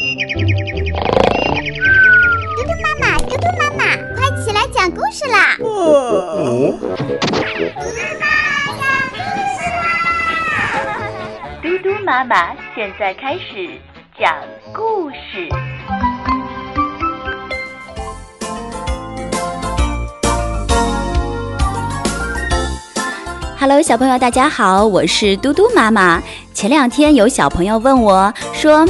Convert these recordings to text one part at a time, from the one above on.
嘟嘟妈妈，嘟嘟妈妈，快起来讲故事啦！哦，嘟嘟妈妈现在开始讲故事。Hello，小朋友，大家好，我是嘟嘟妈妈。前两天有小朋友问我说：“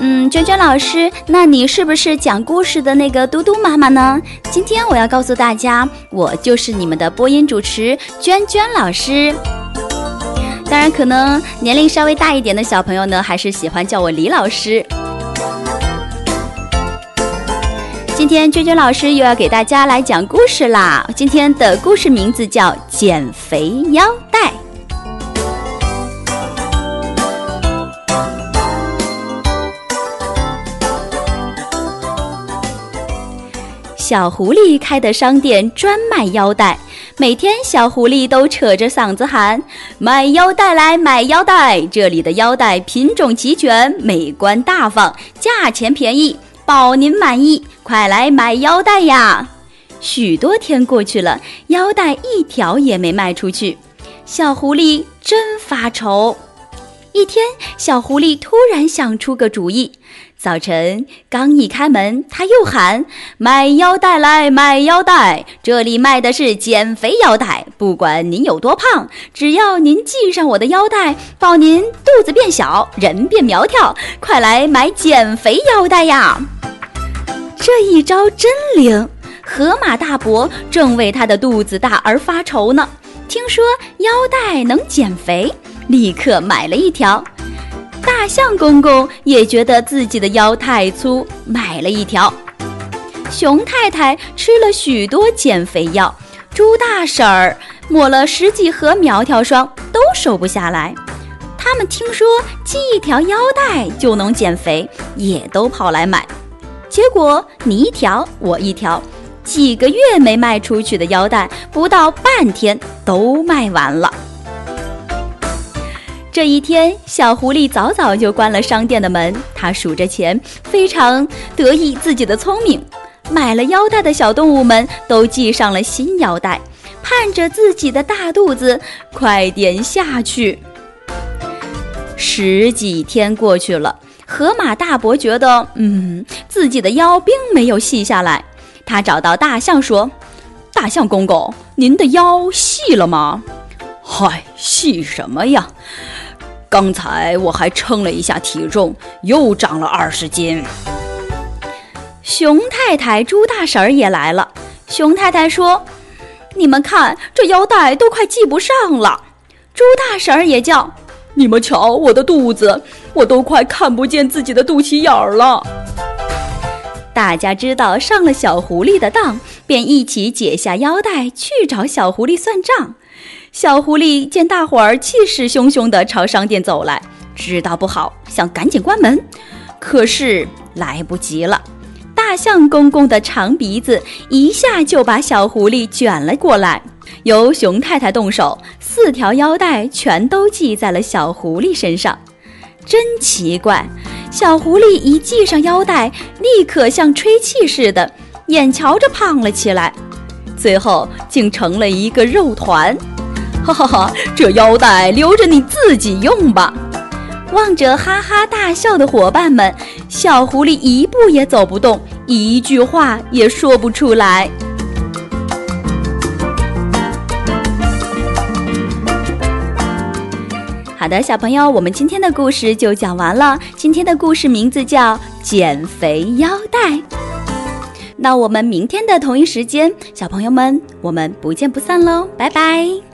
嗯，娟娟老师，那你是不是讲故事的那个嘟嘟妈妈呢？”今天我要告诉大家，我就是你们的播音主持娟娟老师。当然，可能年龄稍微大一点的小朋友呢，还是喜欢叫我李老师。今天娟娟老师又要给大家来讲故事啦！今天的故事名字叫《减肥腰带》。小狐狸开的商店专卖腰带，每天小狐狸都扯着嗓子喊：“买腰带来，买腰带！这里的腰带品种齐全，美观大方，价钱便宜。”保您满意，快来买腰带呀！许多天过去了，腰带一条也没卖出去，小狐狸真发愁。一天，小狐狸突然想出个主意。早晨刚一开门，他又喊：“买腰带来，买腰带！这里卖的是减肥腰带，不管您有多胖，只要您系上我的腰带，保您肚子变小，人变苗条。快来买减肥腰带呀！”这一招真灵。河马大伯正为他的肚子大而发愁呢，听说腰带能减肥，立刻买了一条。象公公也觉得自己的腰太粗，买了一条。熊太太吃了许多减肥药，猪大婶儿抹了十几盒苗条霜，都瘦不下来。他们听说系一条腰带就能减肥，也都跑来买。结果你一条我一条，几个月没卖出去的腰带，不到半天都卖完了。这一天，小狐狸早早就关了商店的门。他数着钱，非常得意自己的聪明。买了腰带的小动物们都系上了新腰带，盼着自己的大肚子快点下去。十几天过去了，河马大伯觉得，嗯，自己的腰并没有细下来。他找到大象说：“大象公公，您的腰细了吗？”“嗨，细什么呀？”刚才我还称了一下体重，又长了二十斤。熊太太、猪大婶儿也来了。熊太太说：“你们看，这腰带都快系不上了。”猪大婶儿也叫：“你们瞧，我的肚子，我都快看不见自己的肚脐眼儿了。”大家知道上了小狐狸的当，便一起解下腰带去找小狐狸算账。小狐狸见大伙儿气势汹汹地朝商店走来，知道不好，想赶紧关门，可是来不及了。大象公公的长鼻子一下就把小狐狸卷了过来，由熊太太动手，四条腰带全都系在了小狐狸身上。真奇怪，小狐狸一系上腰带，立刻像吹气似的，眼瞧着胖了起来，最后竟成了一个肉团。哈哈哈！这腰带留着你自己用吧。望着哈哈大笑的伙伴们，小狐狸一步也走不动，一句话也说不出来。好的，小朋友，我们今天的故事就讲完了。今天的故事名字叫《减肥腰带》。那我们明天的同一时间，小朋友们，我们不见不散喽！拜拜。